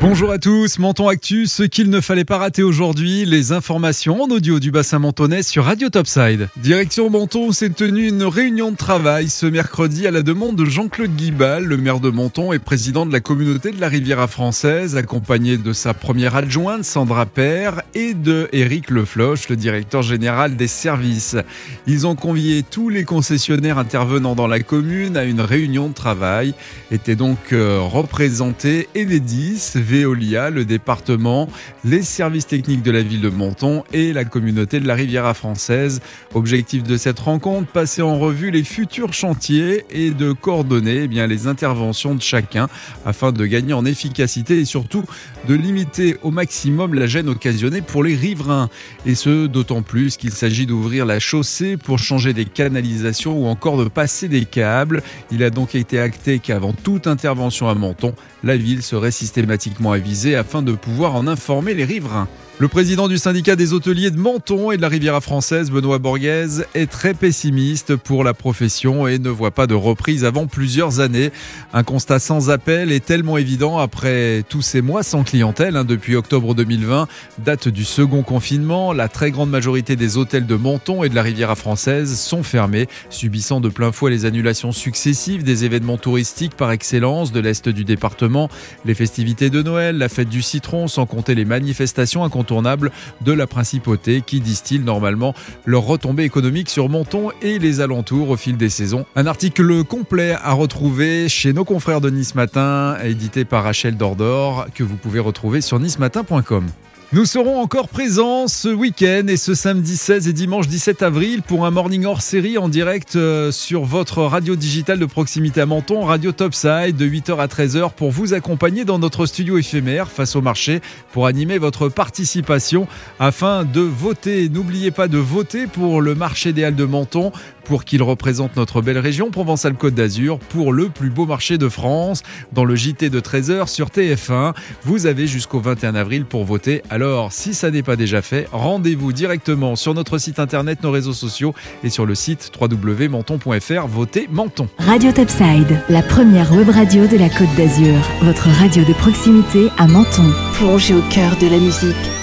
Bonjour à tous, Menton Actu, ce qu'il ne fallait pas rater aujourd'hui, les informations en audio du bassin mentonais sur Radio Topside. Direction Menton, s'est tenue une réunion de travail ce mercredi à la demande de Jean-Claude Guibal, le maire de Menton et président de la communauté de la Riviera française, accompagné de sa première adjointe Sandra Père et de Éric Lefloche, le directeur général des services. Ils ont convié tous les concessionnaires intervenant dans la commune à une réunion de travail. Étaient donc euh, représentés Enedis, Veolia, le département, les services techniques de la ville de Menton et la communauté de la Riviera française. Objectif de cette rencontre, passer en revue les futurs chantiers et de coordonner eh bien, les interventions de chacun afin de gagner en efficacité et surtout de limiter au maximum la gêne occasionnée pour les riverains. Et ce, d'autant plus qu'il s'agit d'ouvrir la chaussée pour changer des canalisations ou encore de passer des câbles. Il a donc été acté qu'avant toute intervention à Menton, la ville serait systématiquement avisée afin de pouvoir en informer les riverains. Le président du syndicat des hôteliers de Menton et de la Riviera française, Benoît Borghese, est très pessimiste pour la profession et ne voit pas de reprise avant plusieurs années. Un constat sans appel est tellement évident après tous ces mois sans clientèle. Hein, depuis octobre 2020, date du second confinement, la très grande majorité des hôtels de Menton et de la Riviera française sont fermés, subissant de plein fouet les annulations successives des événements touristiques par excellence de l'Est du département, les festivités de Noël, la fête du citron, sans compter les manifestations incontournables de la principauté qui distillent normalement leur retombée économique sur Menton et les alentours au fil des saisons. Un article complet à retrouver chez nos confrères de Nice Matin, édité par Rachel Dordor, que vous pouvez retrouver sur nicematin.com. Nous serons encore présents ce week-end et ce samedi 16 et dimanche 17 avril pour un morning hors série en direct euh, sur votre radio digitale de proximité à Menton, Radio Topside, de 8h à 13h pour vous accompagner dans notre studio éphémère face au marché pour animer votre participation afin de voter. N'oubliez pas de voter pour le marché des Halles de Menton pour qu'il représente notre belle région Provence-Alpes-Côte d'Azur pour le plus beau marché de France dans le JT de 13h sur TF1. Vous avez jusqu'au 21 avril pour voter. Alors, si ça n'est pas déjà fait, rendez-vous directement sur notre site internet, nos réseaux sociaux et sur le site www.menton.fr. Votez Menton. Radio Topside, la première web radio de la Côte d'Azur. Votre radio de proximité à Menton. Plongez au cœur de la musique